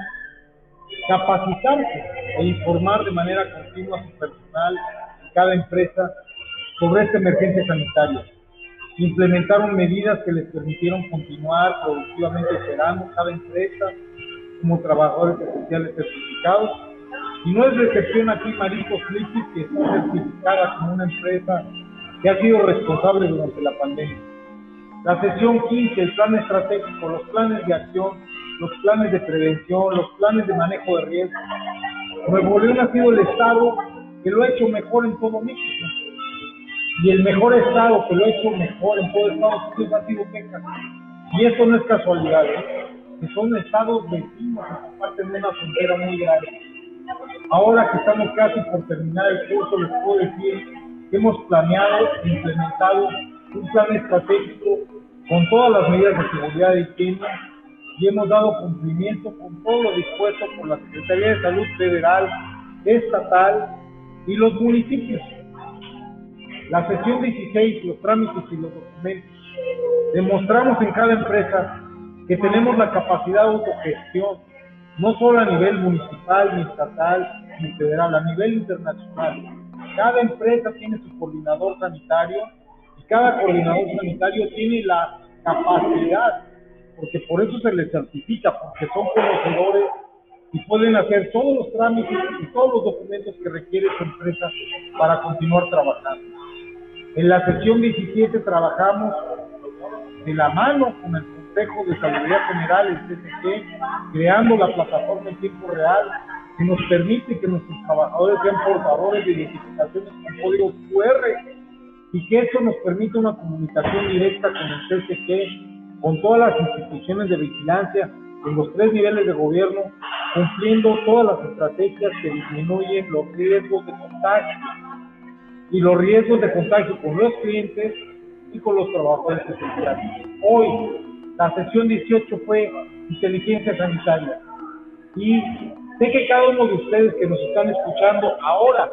capacitarse e informar de manera continua a su personal y cada empresa sobre esta emergencia sanitaria. Implementaron medidas que les permitieron continuar productivamente operando cada empresa como trabajadores esenciales certificados. Y no es excepción aquí Marisco Flippy, que está certificada como una empresa que ha sido responsable durante la pandemia. La sesión 15, el plan estratégico, los planes de acción, los planes de prevención, los planes de manejo de riesgo. Nuevo León ha sido el Estado que lo ha hecho mejor en todo México y el mejor estado que lo ha hecho mejor en todo Estados Unidos ha sido Texas. Y esto no es casualidad, ¿eh? que son estados vecinos que comparten una frontera muy grande. Ahora que estamos casi por terminar el curso, les puedo decir que hemos planeado e implementado un plan estratégico con todas las medidas de seguridad de higiene y hemos dado cumplimiento con todo lo dispuesto por la Secretaría de Salud Federal, Estatal y los municipios. La sesión 16, los trámites y los documentos. Demostramos en cada empresa que tenemos la capacidad de autogestión, no solo a nivel municipal, ni estatal, ni federal, a nivel internacional. Cada empresa tiene su coordinador sanitario y cada coordinador sanitario tiene la capacidad, porque por eso se les certifica, porque son conocedores y pueden hacer todos los trámites y todos los documentos que requiere su empresa para continuar trabajando. En la sesión 17 trabajamos de la mano con el Consejo de Salud General, el CCG, creando la plataforma en tiempo real que nos permite que nuestros trabajadores sean portadores de identificaciones con código QR y que eso nos permite una comunicación directa con el CCG, con todas las instituciones de vigilancia en los tres niveles de gobierno, cumpliendo todas las estrategias que disminuyen los riesgos de contagio y los riesgos de contagio con los clientes y con los trabajadores esenciales. Hoy, la sesión 18 fue inteligencia sanitaria. Y sé que cada uno de ustedes que nos están escuchando ahora,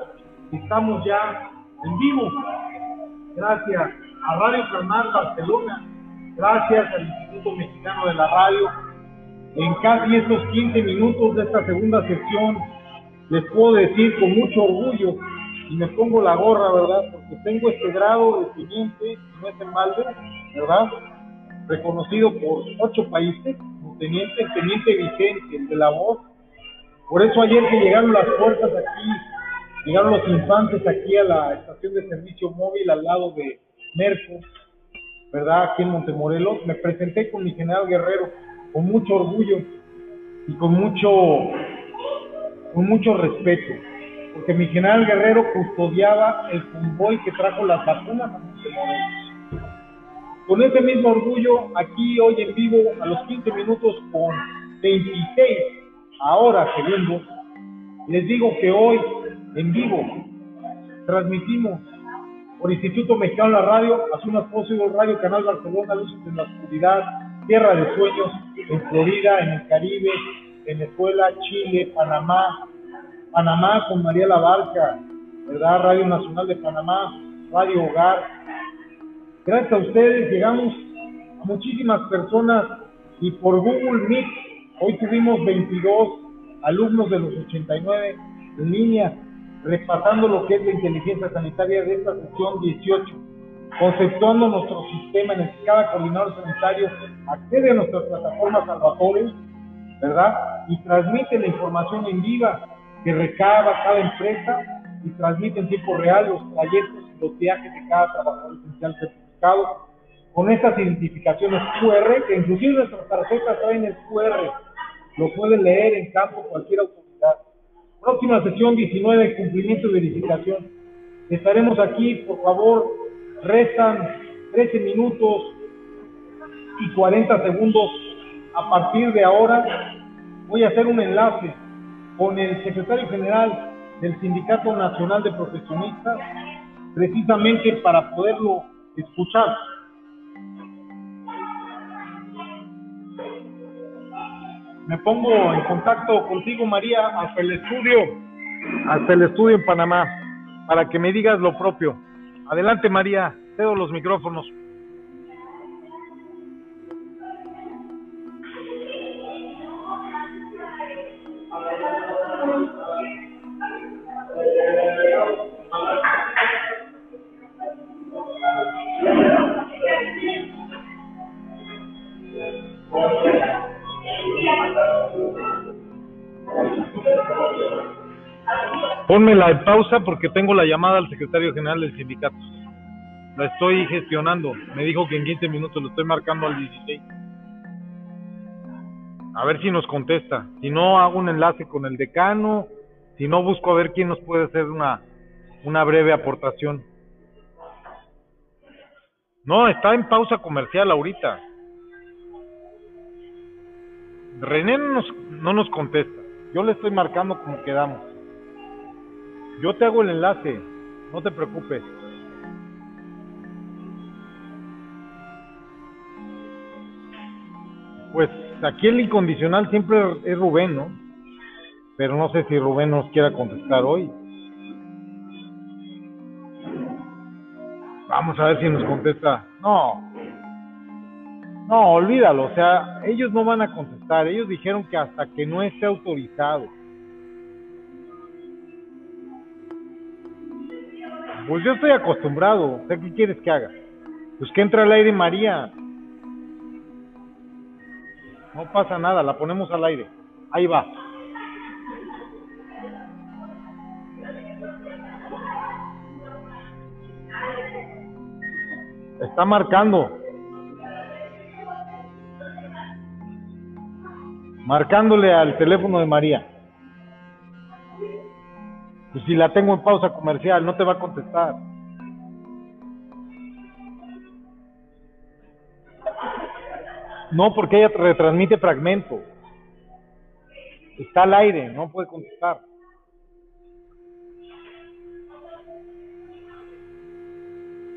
estamos ya en vivo. Gracias a Radio Canal Barcelona, gracias al Instituto Mexicano de la Radio. En casi estos 15 minutos de esta segunda sesión, les puedo decir con mucho orgullo y me pongo la gorra, ¿verdad? Porque tengo este grado de teniente, no es en balde, ¿verdad? Reconocido por ocho países, como teniente, teniente Vicente, el de la voz. Por eso ayer que llegaron las fuerzas aquí, llegaron los infantes aquí a la estación de servicio móvil al lado de Merco, ¿verdad? Aquí en Montemorelos, me presenté con mi general Guerrero con mucho orgullo y con mucho, con mucho respeto porque mi general Guerrero custodiaba el convoy que trajo las vacunas a con ese mismo orgullo, aquí hoy en vivo, a los 15 minutos con 26 ahora segundos, les digo que hoy en vivo transmitimos por Instituto Mexicano de la Radio, Azul Posible Radio, Canal Barcelona, Luces en la Oscuridad, Tierra de Sueños, en Florida, en el Caribe, Venezuela, Chile, Panamá, Panamá con María La Barca, ¿verdad? Radio Nacional de Panamá, Radio Hogar. Gracias a ustedes llegamos a muchísimas personas y por Google Meet hoy tuvimos 22 alumnos de los 89 en línea repasando lo que es la inteligencia sanitaria de esta sesión 18, conceptuando nuestro sistema en el que cada coordinador sanitario accede a nuestras plataformas salvadores, ¿verdad? Y transmite la información en viva que recaba cada empresa y transmite en tiempo real los trayectos y los viajes de cada trabajador esencial certificado con estas identificaciones QR, que inclusive nuestras tarjetas traen el QR, lo pueden leer en campo cualquier autoridad. Próxima sesión 19, cumplimiento y verificación. Estaremos aquí, por favor, restan 13 minutos y 40 segundos. A partir de ahora voy a hacer un enlace con el secretario general del Sindicato Nacional de Profesionistas, precisamente para poderlo escuchar. me pongo en contacto contigo, María, hasta el estudio, hasta el estudio en Panamá, para que me digas lo propio. Adelante, María, cedo los micrófonos. Pónmela en pausa porque tengo la llamada al secretario general del sindicato. La estoy gestionando. Me dijo que en 15 minutos lo estoy marcando al 16. A ver si nos contesta. Si no, hago un enlace con el decano. Si no, busco a ver quién nos puede hacer una, una breve aportación. No, está en pausa comercial ahorita. René no nos, no nos contesta. Yo le estoy marcando como quedamos. Yo te hago el enlace, no te preocupes. Pues aquí el incondicional siempre es Rubén, ¿no? Pero no sé si Rubén nos quiera contestar hoy. Vamos a ver si nos contesta. No. No, olvídalo. O sea, ellos no van a contestar. Ellos dijeron que hasta que no esté autorizado. Pues yo estoy acostumbrado. ¿Qué quieres que haga? Pues que entre al aire María. No pasa nada, la ponemos al aire. Ahí va. Está marcando. Marcándole al teléfono de María. Pues si la tengo en pausa comercial, no te va a contestar. No, porque ella retransmite fragmentos. Está al aire, no puede contestar.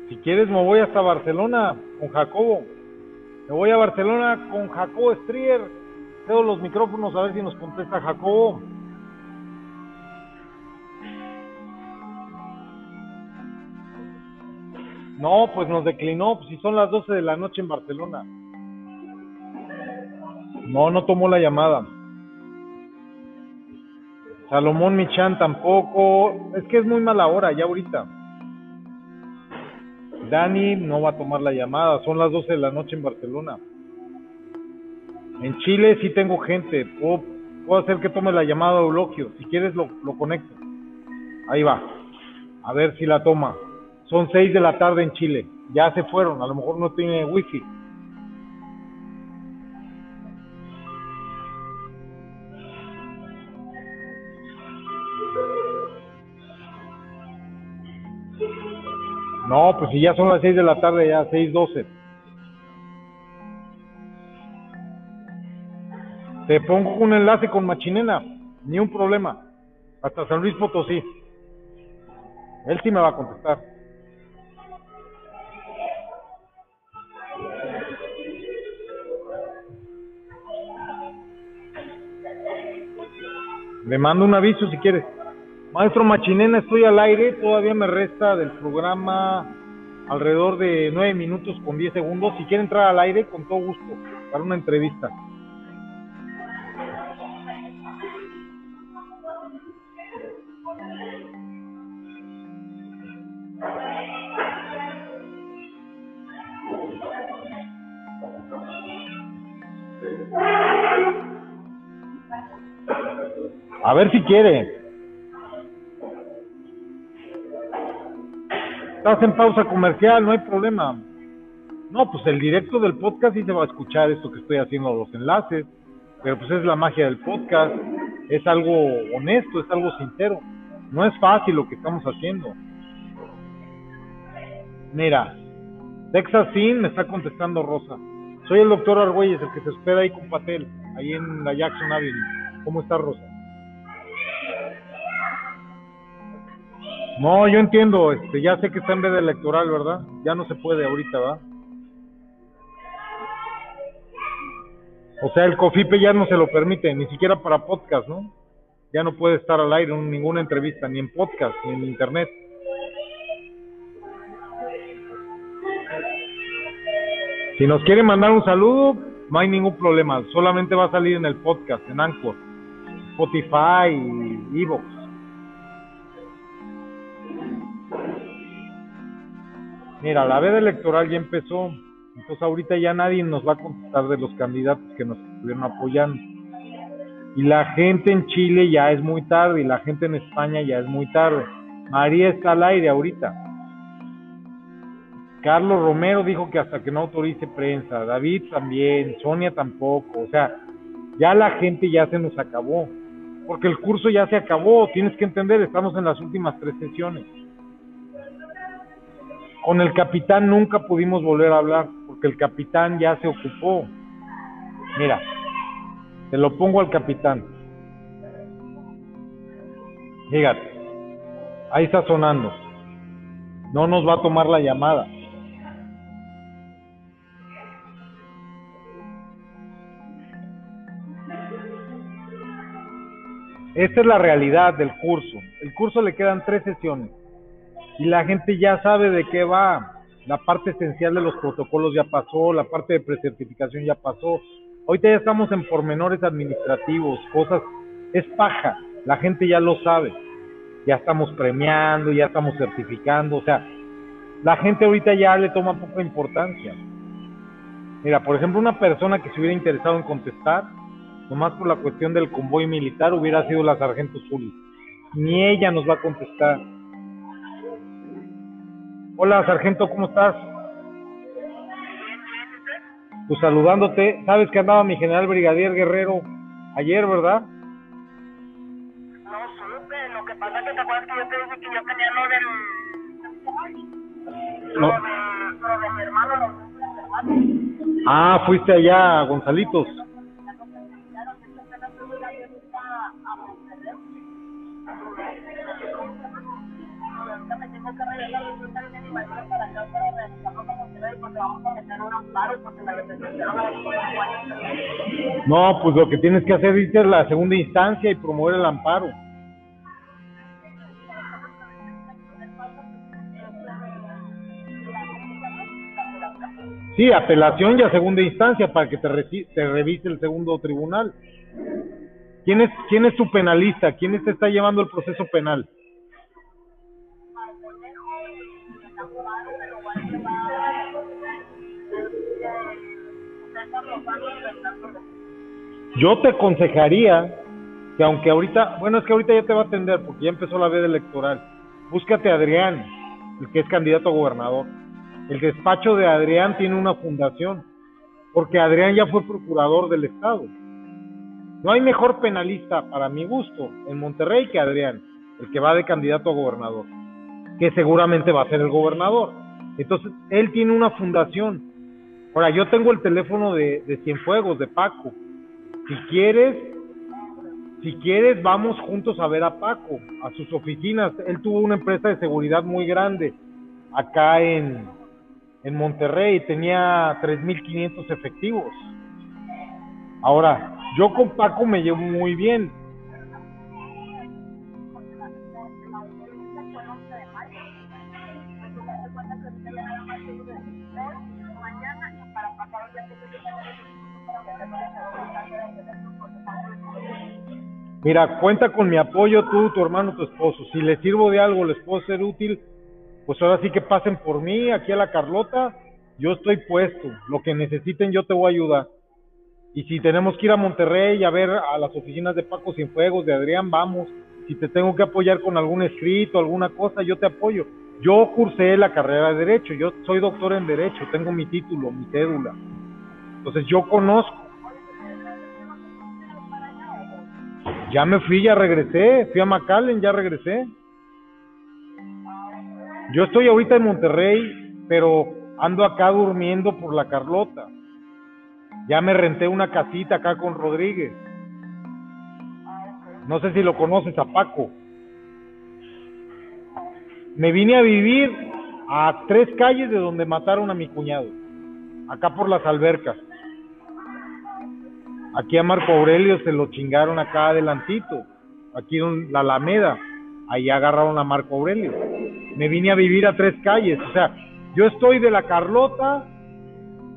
Si quieres me voy hasta Barcelona con Jacobo. Me voy a Barcelona con Jacobo Strier. Cedo los micrófonos a ver si nos contesta Jacobo. No, pues nos declinó, pues si son las 12 de la noche en Barcelona. No, no tomó la llamada. Salomón Michan tampoco. Es que es muy mala hora ya ahorita. Dani no va a tomar la llamada. Son las 12 de la noche en Barcelona. En Chile sí tengo gente. Puedo, puedo hacer que tome la llamada a Eulogio. Si quieres lo conecto. Ahí va. A ver si la toma. Son 6 de la tarde en Chile. Ya se fueron. A lo mejor no tiene wifi. No, pues si ya son las 6 de la tarde, ya 6.12. Te pongo un enlace con Machinena, ni un problema. Hasta San Luis Potosí. Él sí me va a contestar. Le mando un aviso si quieres. Maestro Machinena, estoy al aire. Todavía me resta del programa alrededor de nueve minutos con 10 segundos. Si quiere entrar al aire, con todo gusto, para una entrevista. A ver si quiere. Estás en pausa comercial, no hay problema. No, pues el directo del podcast sí se va a escuchar esto que estoy haciendo, los enlaces. Pero pues es la magia del podcast. Es algo honesto, es algo sincero. No es fácil lo que estamos haciendo. Mira, Texas Sin me está contestando Rosa. Soy el doctor Argüelles, el que se espera ahí con Patel, ahí en la Jackson Avenue. ¿Cómo está Rosa? No, yo entiendo, este, ya sé que está en vez de electoral, ¿verdad? Ya no se puede ahorita, ¿va? O sea, el COFIPE ya no se lo permite, ni siquiera para podcast, ¿no? Ya no puede estar al aire en ninguna entrevista, ni en podcast, ni en internet. Si nos quiere mandar un saludo, no hay ningún problema, solamente va a salir en el podcast, en Anchor, Spotify Evox. Mira, la veda electoral ya empezó, entonces ahorita ya nadie nos va a contestar de los candidatos que nos estuvieron apoyando. Y la gente en Chile ya es muy tarde y la gente en España ya es muy tarde. María está al aire ahorita. Carlos Romero dijo que hasta que no autorice prensa, David también, Sonia tampoco, o sea, ya la gente ya se nos acabó, porque el curso ya se acabó, tienes que entender, estamos en las últimas tres sesiones. Con el capitán nunca pudimos volver a hablar porque el capitán ya se ocupó. Mira, te lo pongo al capitán. Fíjate, ahí está sonando. No nos va a tomar la llamada. Esta es la realidad del curso. El curso le quedan tres sesiones y la gente ya sabe de qué va. La parte esencial de los protocolos ya pasó, la parte de precertificación ya pasó. Ahorita ya estamos en pormenores administrativos, cosas, es paja, la gente ya lo sabe. Ya estamos premiando, ya estamos certificando, o sea, la gente ahorita ya le toma poca importancia. Mira, por ejemplo, una persona que se hubiera interesado en contestar, nomás por la cuestión del convoy militar, hubiera sido la sargento Zuli. Ni ella nos va a contestar Hola, sargento, ¿cómo estás? Pues saludándote. Sabes que andaba mi general brigadier Guerrero ayer, ¿verdad? No supe. Lo que pasa es que te acuerdas que yo te dije que yo tenía lo del. Lo, de, lo de mi hermano. Ah, fuiste allá, Gonzalitos. No, pues lo que tienes que hacer es la segunda instancia y promover el amparo. Sí, apelación y a segunda instancia para que te, te revise el segundo tribunal. ¿Quién es, ¿Quién es tu penalista? ¿Quién te está llevando el proceso penal? Yo te aconsejaría que aunque ahorita, bueno, es que ahorita ya te va a atender porque ya empezó la veda electoral. Búscate a Adrián, el que es candidato a gobernador. El despacho de Adrián tiene una fundación, porque Adrián ya fue procurador del Estado. No hay mejor penalista, para mi gusto, en Monterrey que Adrián, el que va de candidato a gobernador, que seguramente va a ser el gobernador. Entonces, él tiene una fundación. Ahora, yo tengo el teléfono de, de Cienfuegos, de Paco, Si quieres, si quieres, vamos juntos a ver a Paco, a sus oficinas. Él tuvo una empresa de seguridad muy grande acá en, en Monterrey, tenía 3.500 efectivos. Ahora, yo con Paco me llevo muy bien. Mira, cuenta con mi apoyo tú, tu hermano, tu esposo. Si les sirvo de algo, les puedo ser útil, pues ahora sí que pasen por mí, aquí a la Carlota. Yo estoy puesto. Lo que necesiten, yo te voy a ayudar. Y si tenemos que ir a Monterrey a ver a las oficinas de Paco Cienfuegos, de Adrián, vamos. Si te tengo que apoyar con algún escrito, alguna cosa, yo te apoyo. Yo cursé la carrera de Derecho, yo soy doctor en Derecho, tengo mi título, mi cédula. Entonces yo conozco. Ya me fui, ya regresé. Fui a McAllen, ya regresé. Yo estoy ahorita en Monterrey, pero ando acá durmiendo por la Carlota. Ya me renté una casita acá con Rodríguez. No sé si lo conoces a Paco. Me vine a vivir a tres calles de donde mataron a mi cuñado. Acá por las albercas. Aquí a Marco Aurelio se lo chingaron acá adelantito, aquí en la Alameda, ahí agarraron a Marco Aurelio. Me vine a vivir a tres calles, o sea, yo estoy de la Carlota,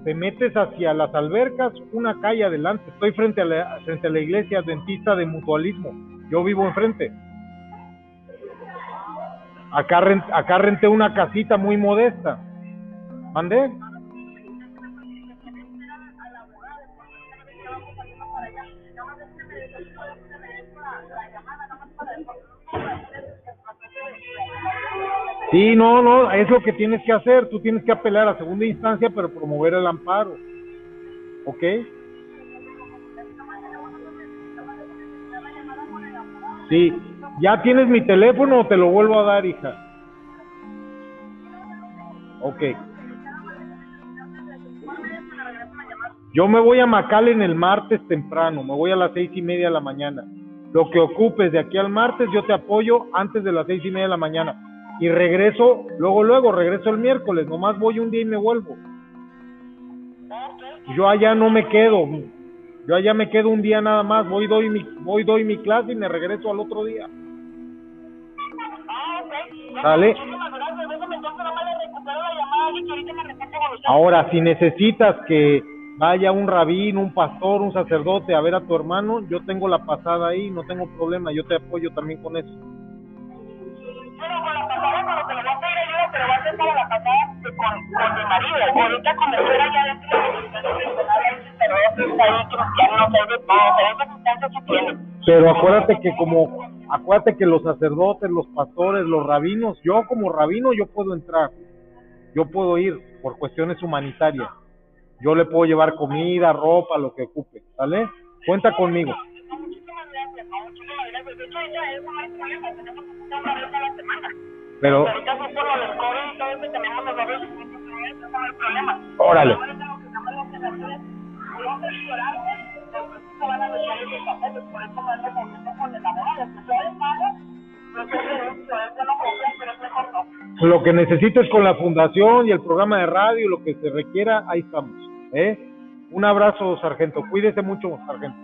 te metes hacia las albercas, una calle adelante, estoy frente a la, frente a la iglesia adventista de mutualismo, yo vivo enfrente. Acá, acá renté una casita muy modesta. ¿Mandé? Sí, no, no, es lo que tienes que hacer. Tú tienes que apelar a segunda instancia, pero promover el amparo. ¿Ok? Sí, ¿ya tienes mi teléfono o te lo vuelvo a dar, hija? Ok. Yo me voy a en el martes temprano, me voy a las seis y media de la mañana. Lo que ocupes de aquí al martes, yo te apoyo antes de las seis y media de la mañana y regreso, luego, luego, regreso el miércoles, nomás voy un día y me vuelvo. Yo allá no me quedo, yo allá me quedo un día nada más, voy, doy mi, voy, doy mi clase y me regreso al otro día. ¿Sale? Ahora, si necesitas que vaya un rabín, un pastor, un sacerdote a ver a tu hermano, yo tengo la pasada ahí, no tengo problema, yo te apoyo también con eso cuando te lo voy a pedir ayuda, pero va a ser para la pasada con, con mi marido. Ahorita como fuera ya dentro de pero acuérdate que como acuérdate que los sacerdotes, los pastores, los rabinos, yo como rabino yo puedo entrar, yo puedo ir por cuestiones humanitarias, yo le puedo llevar comida, ropa, lo que ocupe, ¿vale? Cuenta conmigo. Muchísimas gracias, muchísimas gracias. Es. Pero. Órale. Lo que necesites con la fundación y el programa de radio, lo que se requiera, ahí estamos. ¿eh? Un abrazo, sargento. Cuídese mucho, sargento.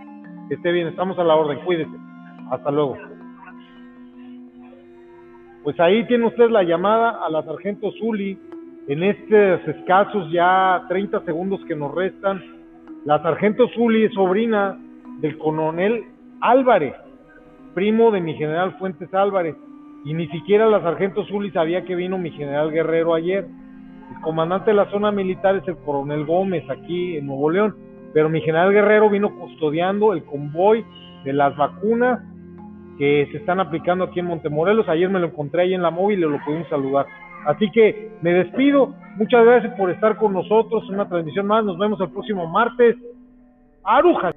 Que esté bien, estamos a la orden. Cuídese. Hasta luego. Pues ahí tiene usted la llamada a la sargento Zuli. En estos escasos ya 30 segundos que nos restan, la sargento Zuli es sobrina del coronel Álvarez, primo de mi general Fuentes Álvarez. Y ni siquiera la sargento Zuli sabía que vino mi general Guerrero ayer. El comandante de la zona militar es el coronel Gómez aquí en Nuevo León. Pero mi general Guerrero vino custodiando el convoy de las vacunas que se están aplicando aquí en Montemorelos. Ayer me lo encontré ahí en la móvil y lo pudimos saludar. Así que me despido. Muchas gracias por estar con nosotros. Una transmisión más. Nos vemos el próximo martes. Arujas.